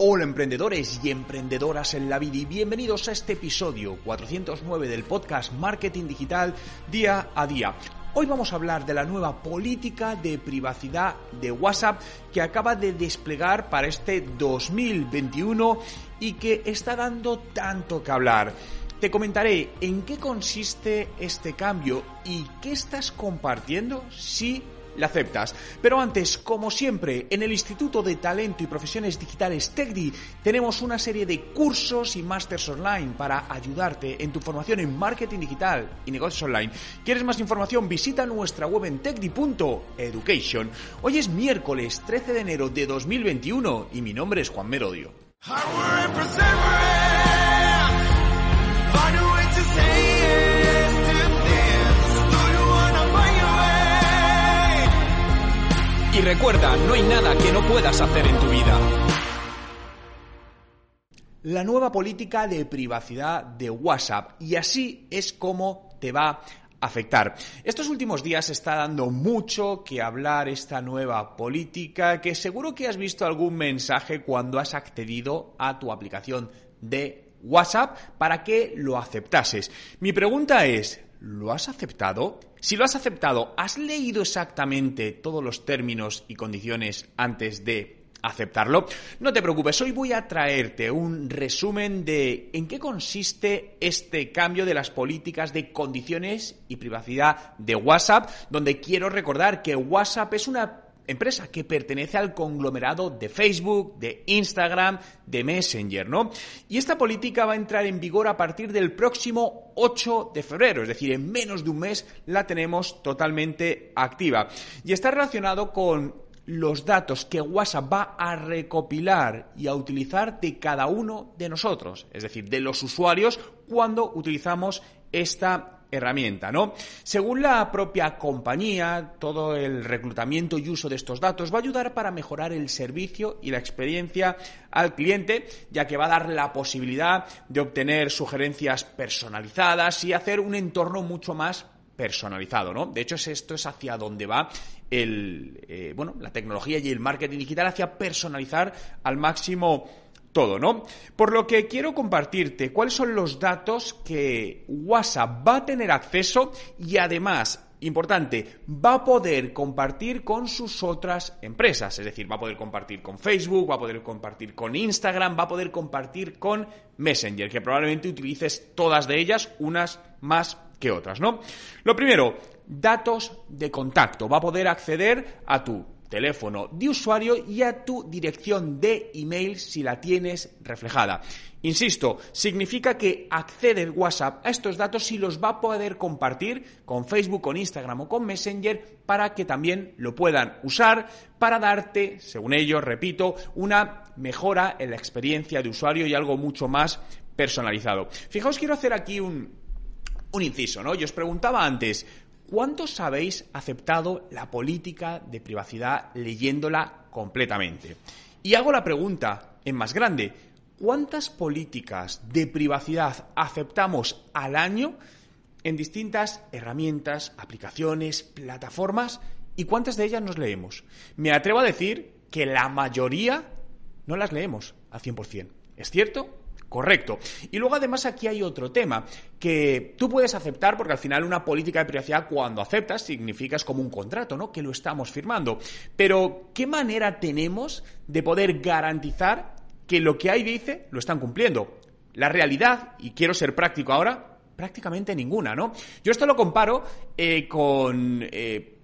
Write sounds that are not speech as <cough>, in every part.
Hola emprendedores y emprendedoras en la vida y bienvenidos a este episodio 409 del podcast Marketing Digital Día a Día. Hoy vamos a hablar de la nueva política de privacidad de WhatsApp que acaba de desplegar para este 2021 y que está dando tanto que hablar. Te comentaré en qué consiste este cambio y qué estás compartiendo si la aceptas. Pero antes, como siempre, en el Instituto de Talento y Profesiones Digitales TECDI tenemos una serie de cursos y másters online para ayudarte en tu formación en marketing digital y negocios online. ¿Quieres más información? Visita nuestra web en tecdi.education. Hoy es miércoles 13 de enero de 2021 y mi nombre es Juan Merodio. Y recuerda, no hay nada que no puedas hacer en tu vida. La nueva política de privacidad de WhatsApp y así es como te va a afectar. Estos últimos días está dando mucho que hablar esta nueva política que seguro que has visto algún mensaje cuando has accedido a tu aplicación de WhatsApp para que lo aceptases. Mi pregunta es, ¿lo has aceptado? Si lo has aceptado, ¿has leído exactamente todos los términos y condiciones antes de aceptarlo? No te preocupes, hoy voy a traerte un resumen de en qué consiste este cambio de las políticas de condiciones y privacidad de WhatsApp, donde quiero recordar que WhatsApp es una empresa que pertenece al conglomerado de Facebook, de Instagram, de Messenger, ¿no? Y esta política va a entrar en vigor a partir del próximo 8 de febrero, es decir, en menos de un mes la tenemos totalmente activa. Y está relacionado con los datos que WhatsApp va a recopilar y a utilizar de cada uno de nosotros, es decir, de los usuarios cuando utilizamos esta herramienta, ¿no? Según la propia compañía, todo el reclutamiento y uso de estos datos va a ayudar para mejorar el servicio y la experiencia al cliente, ya que va a dar la posibilidad de obtener sugerencias personalizadas y hacer un entorno mucho más personalizado, ¿no? De hecho, esto es hacia donde va el, eh, bueno, la tecnología y el marketing digital, hacia personalizar al máximo todo, ¿no? Por lo que quiero compartirte cuáles son los datos que WhatsApp va a tener acceso y además importante, va a poder compartir con sus otras empresas. Es decir, va a poder compartir con Facebook, va a poder compartir con Instagram, va a poder compartir con Messenger, que probablemente utilices todas de ellas, unas más que otras, ¿no? Lo primero, datos de contacto. Va a poder acceder a tu teléfono de usuario y a tu dirección de email si la tienes reflejada. Insisto, significa que accede WhatsApp a estos datos y los va a poder compartir con Facebook, con Instagram o con Messenger para que también lo puedan usar para darte, según ellos, repito, una mejora en la experiencia de usuario y algo mucho más personalizado. Fijaos, quiero hacer aquí un, un inciso, ¿no? Yo os preguntaba antes, ¿Cuántos habéis aceptado la política de privacidad leyéndola completamente? Y hago la pregunta en más grande, ¿cuántas políticas de privacidad aceptamos al año en distintas herramientas, aplicaciones, plataformas y cuántas de ellas nos leemos? Me atrevo a decir que la mayoría no las leemos al 100%. ¿Es cierto? Correcto. Y luego además aquí hay otro tema que tú puedes aceptar porque al final una política de privacidad cuando aceptas significa es como un contrato, ¿no? Que lo estamos firmando. Pero ¿qué manera tenemos de poder garantizar que lo que ahí dice lo están cumpliendo? La realidad, y quiero ser práctico ahora, prácticamente ninguna, ¿no? Yo esto lo comparo eh, con... Eh,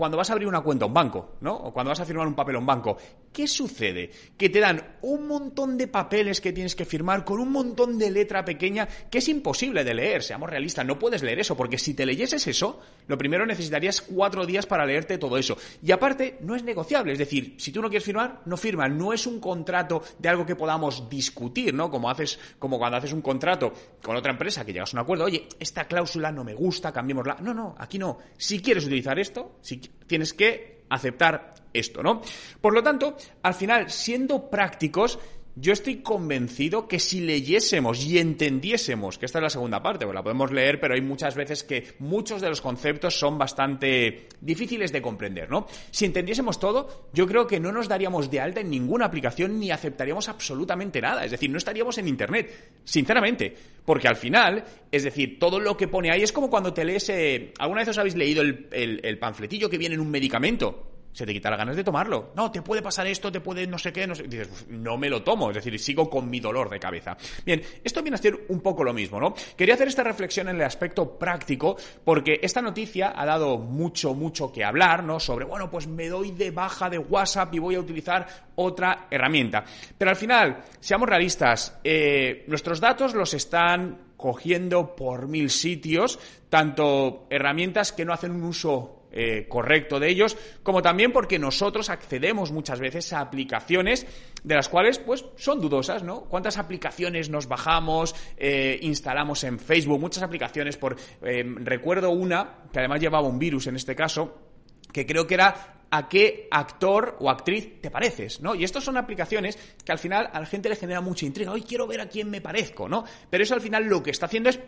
cuando vas a abrir una cuenta a un banco, ¿no? O cuando vas a firmar un papel a un banco. ¿Qué sucede? Que te dan un montón de papeles que tienes que firmar con un montón de letra pequeña que es imposible de leer, seamos realistas, no puedes leer eso, porque si te leyeses eso, lo primero necesitarías cuatro días para leerte todo eso. Y aparte, no es negociable, es decir, si tú no quieres firmar, no firma, no es un contrato de algo que podamos discutir, ¿no? Como haces, como cuando haces un contrato con otra empresa que llegas a un acuerdo, oye, esta cláusula no me gusta, cambiémosla. No, no, aquí no. Si quieres utilizar esto, si tienes que aceptar esto, ¿no? Por lo tanto, al final, siendo prácticos, yo estoy convencido que si leyésemos y entendiésemos, que esta es la segunda parte, pues la podemos leer, pero hay muchas veces que muchos de los conceptos son bastante difíciles de comprender, ¿no? Si entendiésemos todo, yo creo que no nos daríamos de alta en ninguna aplicación ni aceptaríamos absolutamente nada, es decir, no estaríamos en Internet, sinceramente, porque al final, es decir, todo lo que pone ahí es como cuando te lees, eh, ¿alguna vez os habéis leído el, el panfletillo que viene en un medicamento? Se te quita las ganas de tomarlo. No, te puede pasar esto, te puede no sé qué, no sé. Dices, no me lo tomo, es decir, sigo con mi dolor de cabeza. Bien, esto viene a ser un poco lo mismo, ¿no? Quería hacer esta reflexión en el aspecto práctico, porque esta noticia ha dado mucho, mucho que hablar, ¿no? Sobre, bueno, pues me doy de baja de WhatsApp y voy a utilizar otra herramienta. Pero al final, seamos realistas, eh, nuestros datos los están cogiendo por mil sitios, tanto herramientas que no hacen un uso eh, correcto de ellos, como también porque nosotros accedemos muchas veces a aplicaciones de las cuales pues son dudosas, ¿no? ¿Cuántas aplicaciones nos bajamos, eh, instalamos en Facebook? Muchas aplicaciones por... Eh, recuerdo una, que además llevaba un virus en este caso, que creo que era a qué actor o actriz te pareces, ¿no? Y estas son aplicaciones que al final a la gente le genera mucha intriga. Hoy quiero ver a quién me parezco, ¿no? Pero eso al final lo que está haciendo es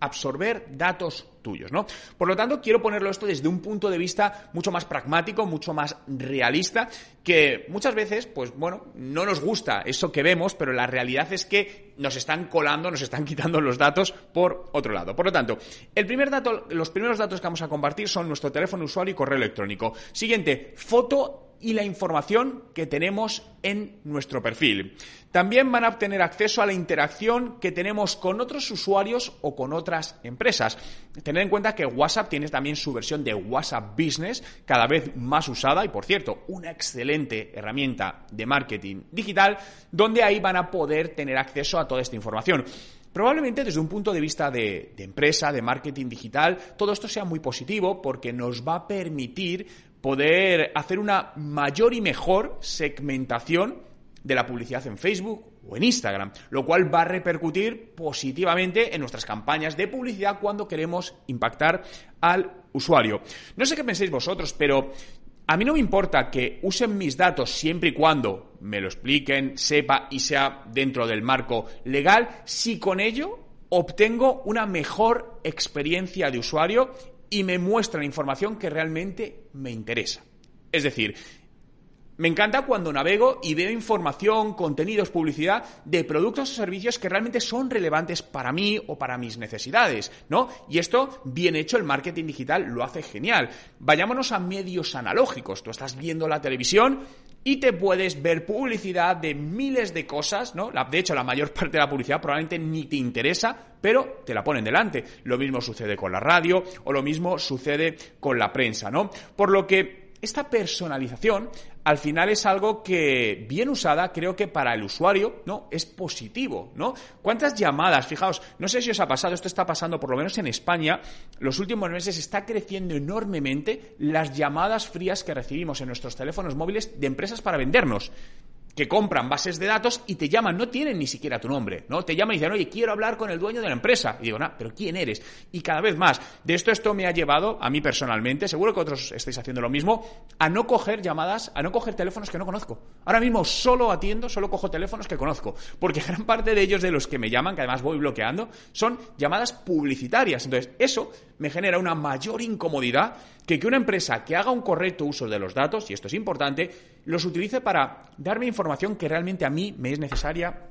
absorber datos tuyos, ¿no? Por lo tanto, quiero ponerlo esto desde un punto de vista mucho más pragmático, mucho más realista, que muchas veces, pues bueno, no nos gusta eso que vemos, pero la realidad es que nos están colando, nos están <laughs> quitando los datos por otro lado. Por lo tanto, el primer dato, los primeros datos que vamos a compartir son nuestro teléfono usuario y correo electrónico. Siguiente foto y la información que tenemos en nuestro perfil. También van a obtener acceso a la interacción que tenemos con otros usuarios o con otras empresas. Tened en cuenta que WhatsApp tiene también su versión de WhatsApp Business, cada vez más usada y, por cierto, una excelente herramienta de marketing digital, donde ahí van a poder tener acceso a toda esta información. Probablemente desde un punto de vista de, de, empresa, de marketing digital, todo esto sea muy positivo porque nos va a permitir poder hacer una mayor y mejor segmentación de la publicidad en Facebook o en Instagram, lo cual va a repercutir positivamente en nuestras campañas de publicidad cuando queremos impactar al usuario. No sé qué penséis vosotros, pero a mí no me importa que usen mis datos siempre y cuando me lo expliquen, sepa y sea dentro del marco legal, si con ello obtengo una mejor experiencia de usuario y me muestran información que realmente me interesa. Es decir, me encanta cuando navego y veo información, contenidos, publicidad de productos o servicios que realmente son relevantes para mí o para mis necesidades, ¿no? Y esto, bien hecho, el marketing digital lo hace genial. Vayámonos a medios analógicos. Tú estás viendo la televisión y te puedes ver publicidad de miles de cosas, ¿no? De hecho, la mayor <laughs> parte de la publicidad probablemente ni te interesa, pero te la ponen delante. Lo mismo sucede con la radio o lo mismo sucede con la prensa, ¿no? Por lo que esta personalización al final es algo que, bien usada, creo que para el usuario, ¿no? Es positivo, ¿no? ¿Cuántas llamadas? Fijaos, no sé si os ha pasado, esto está pasando por lo menos en España, los últimos meses está creciendo enormemente las llamadas frías que recibimos en nuestros teléfonos móviles de empresas para vendernos que compran bases de datos y te llaman, no tienen ni siquiera tu nombre, ¿no? Te llaman y dicen, oye, quiero hablar con el dueño de la empresa. Y digo, no, pero ¿quién eres? Y cada vez más, de esto esto me ha llevado, a mí personalmente, seguro que otros estáis haciendo lo mismo, a no coger llamadas, a no coger teléfonos que no conozco. Ahora mismo solo atiendo, solo cojo teléfonos que conozco, porque <laughs> gran parte de ellos de los que me llaman, que además voy bloqueando, son llamadas publicitarias. Entonces, eso me genera una mayor incomodidad que que una empresa que haga un correcto uso de los datos, y esto es importante, los utilice para darme información que realmente a mí me es necesaria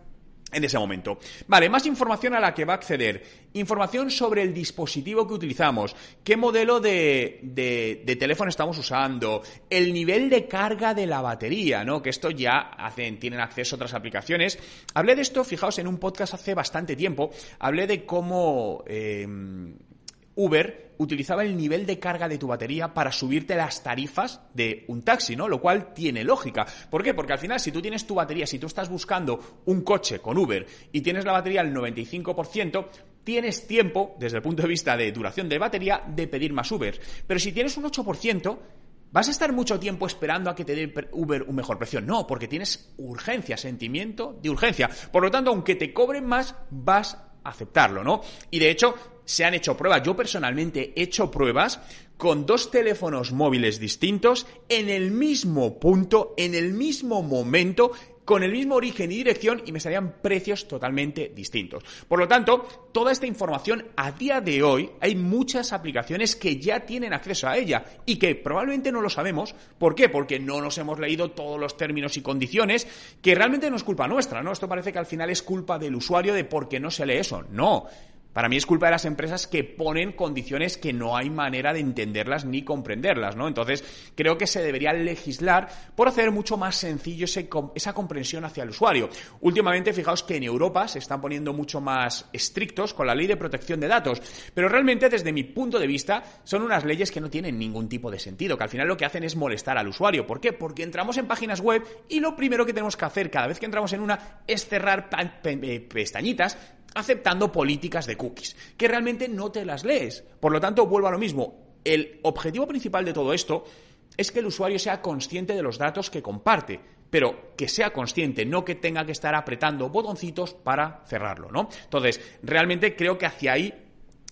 en ese momento. Vale, más información a la que va a acceder. Información sobre el dispositivo que utilizamos, qué modelo de, de, teléfono estamos usando, el nivel de carga de la batería, ¿no? Que esto ya hacen, tienen acceso a otras aplicaciones. Hablé de esto, fijaos, en un podcast hace bastante tiempo. Hablé de cómo. Eh, Uber utilizaba el nivel de carga de tu batería para subirte las tarifas de un taxi, ¿no? Lo cual tiene lógica. ¿Por qué? Porque al final, si tú tienes tu batería, si tú estás buscando un coche con Uber y tienes la batería al 95%, tienes tiempo, desde el punto de vista de duración de batería, de pedir más Uber. Pero si tienes un 8%, ¿Vas a estar mucho tiempo esperando a que te dé Uber un mejor precio? No, porque tienes urgencia, sentimiento de urgencia. Por lo tanto, aunque te cobren más, vas aceptarlo, ¿no? Y de hecho, se han hecho pruebas. Yo personalmente he hecho pruebas con dos teléfonos móviles distintos en el mismo punto, en el mismo momento, con el mismo origen y dirección y me salían precios totalmente distintos. Por lo tanto, toda esta información a día de hoy hay muchas aplicaciones que ya tienen acceso a ella y que probablemente no lo sabemos. ¿Por qué? Porque no nos hemos leído todos los términos y condiciones, que realmente no es culpa nuestra, ¿no? Esto parece que al final es culpa del usuario de por qué no se lee eso. No. Para mí es culpa de las empresas que ponen condiciones que no hay manera de entenderlas ni comprenderlas, ¿no? Entonces, creo que se debería legislar por hacer mucho más sencillo esa comprensión hacia el usuario. Últimamente, fijaos que en Europa se están poniendo mucho más estrictos con la ley de protección de datos, pero realmente, desde mi punto de vista, son unas leyes que no tienen ningún tipo de sentido, que al final lo que hacen es molestar al usuario. ¿Por qué? Porque entramos en páginas web y lo primero que tenemos que hacer cada vez que entramos en una es cerrar pestañitas aceptando políticas de cookies, que realmente no te las lees. Por lo tanto, vuelvo a lo mismo. El objetivo principal de todo esto es que el usuario sea consciente de los datos que comparte, pero que sea consciente, no que tenga que estar apretando botoncitos para cerrarlo, ¿no? Entonces, realmente creo que hacia ahí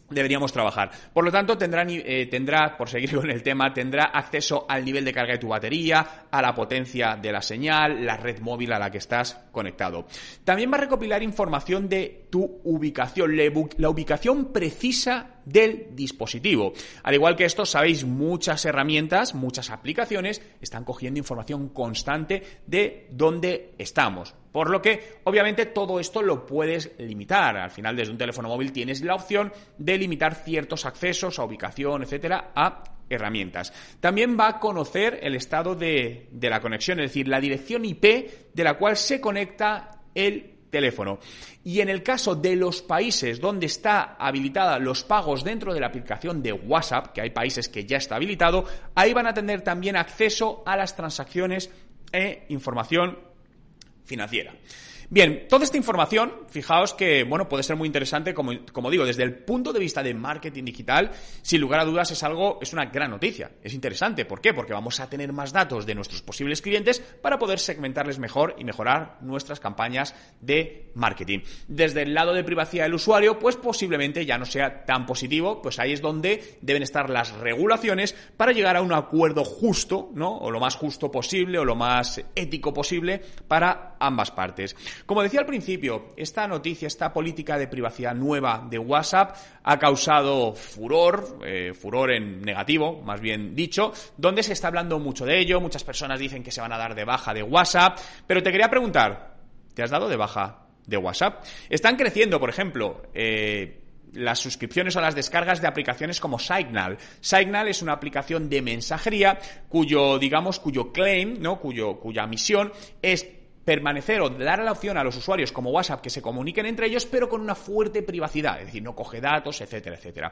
deberíamos trabajar. Por lo tanto, tendrá, eh, tendrá, por seguir <laughs> con el tema, tendrá acceso al nivel de carga de tu batería, a la potencia de la señal, la red móvil a la que estás conectado. También va a recopilar información de tu ubicación, la ubicación precisa del dispositivo. Al igual que esto, sabéis, muchas herramientas, muchas aplicaciones están cogiendo información constante de dónde estamos. Por lo que, obviamente, todo esto lo puedes limitar. Al final, desde un teléfono móvil tienes la opción de limitar ciertos accesos a ubicación, etcétera, a herramientas. También va a conocer el estado de, de la conexión, es decir, la dirección IP de la cual se conecta el teléfono. Y en el caso de los países donde está habilitada los pagos dentro de la aplicación de WhatsApp, que hay países que ya está habilitado, ahí van a tener también acceso a las transacciones e información financiera. Bien, toda esta información, fijaos que, bueno, puede ser muy interesante, como, como, digo, desde el punto de vista de marketing digital, sin lugar a dudas es algo, es una gran noticia. Es interesante. ¿Por qué? Porque vamos a tener más datos de nuestros posibles clientes para poder segmentarles mejor y mejorar nuestras campañas de marketing. Desde el lado de privacidad del usuario, pues posiblemente ya no sea tan positivo, pues ahí es donde deben estar las regulaciones para llegar a un acuerdo justo, ¿no? O lo más justo posible, o lo más ético posible para ambas partes. Como decía al principio, esta noticia, esta política de privacidad nueva de WhatsApp ha causado furor, eh, furor en negativo, más bien dicho, donde se está hablando mucho de ello, muchas personas dicen que se van a dar de baja de WhatsApp, pero te quería preguntar, ¿te has dado de baja de WhatsApp? Están creciendo, por ejemplo, eh, las suscripciones o las descargas de aplicaciones como Signal. Signal es una aplicación de mensajería cuyo, digamos, cuyo claim, ¿no? Cuyo, cuya misión es permanecer o dar la opción a los usuarios como WhatsApp que se comuniquen entre ellos, pero con una fuerte privacidad, es decir, no coge datos, etcétera, etcétera.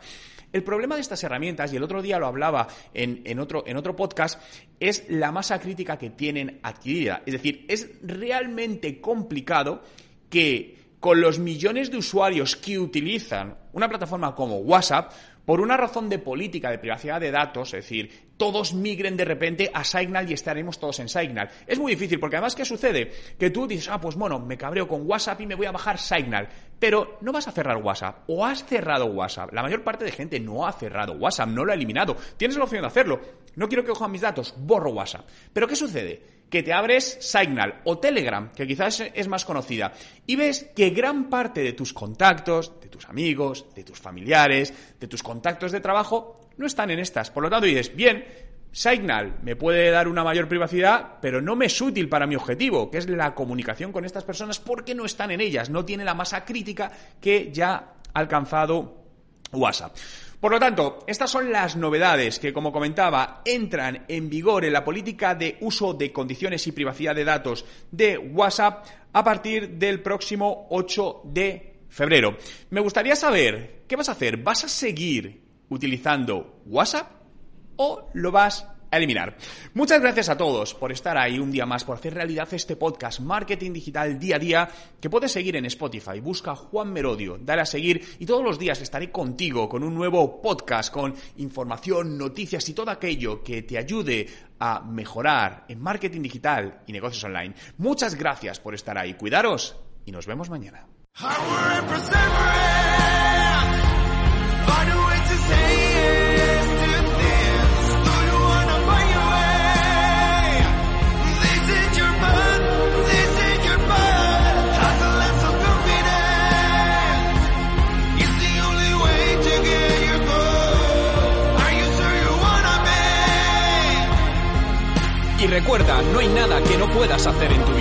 El problema de estas herramientas, y el otro día lo hablaba en, otro, en otro podcast, es la masa crítica que tienen adquirida. Es decir, es realmente complicado que con los millones de usuarios que utilizan una plataforma como WhatsApp, por una razón de política de privacidad de datos, es decir, todos migren de repente a Signal y estaremos todos en Signal. Es muy difícil porque además, ¿qué sucede? Que tú dices, ah, pues bueno, me cabreo con WhatsApp y me voy a bajar Signal, pero no vas a cerrar WhatsApp o has cerrado WhatsApp. La mayor parte de gente no ha cerrado WhatsApp, no lo ha eliminado. Tienes la opción de hacerlo. No quiero que cojan mis datos, borro WhatsApp. Pero ¿qué sucede? Que te abres Signal o Telegram, que quizás es más conocida, y ves que gran parte de tus contactos, de tus amigos, de tus familiares, de tus contactos de trabajo, no están en estas. Por lo tanto, dices, bien, Signal me puede dar una mayor privacidad, pero no me es útil para mi objetivo, que es la comunicación con estas personas, porque no están en ellas, no tiene la masa crítica que ya ha alcanzado WhatsApp. Por lo tanto, estas son las novedades que, como comentaba, entran en vigor en la política de uso de condiciones y privacidad de datos de WhatsApp a partir del próximo 8 de febrero. Me gustaría saber, ¿qué vas a hacer? ¿Vas a seguir utilizando WhatsApp o lo vas eliminar. Muchas gracias a todos por estar ahí un día más, por hacer realidad este podcast Marketing Digital Día a Día, que puedes seguir en Spotify. Busca Juan Merodio, dale a seguir y todos los días estaré contigo con un nuevo podcast, con información, noticias y todo aquello que te ayude a mejorar en marketing digital y negocios online. Muchas gracias por estar ahí. Cuidaros y nos vemos mañana. Hacer en tu.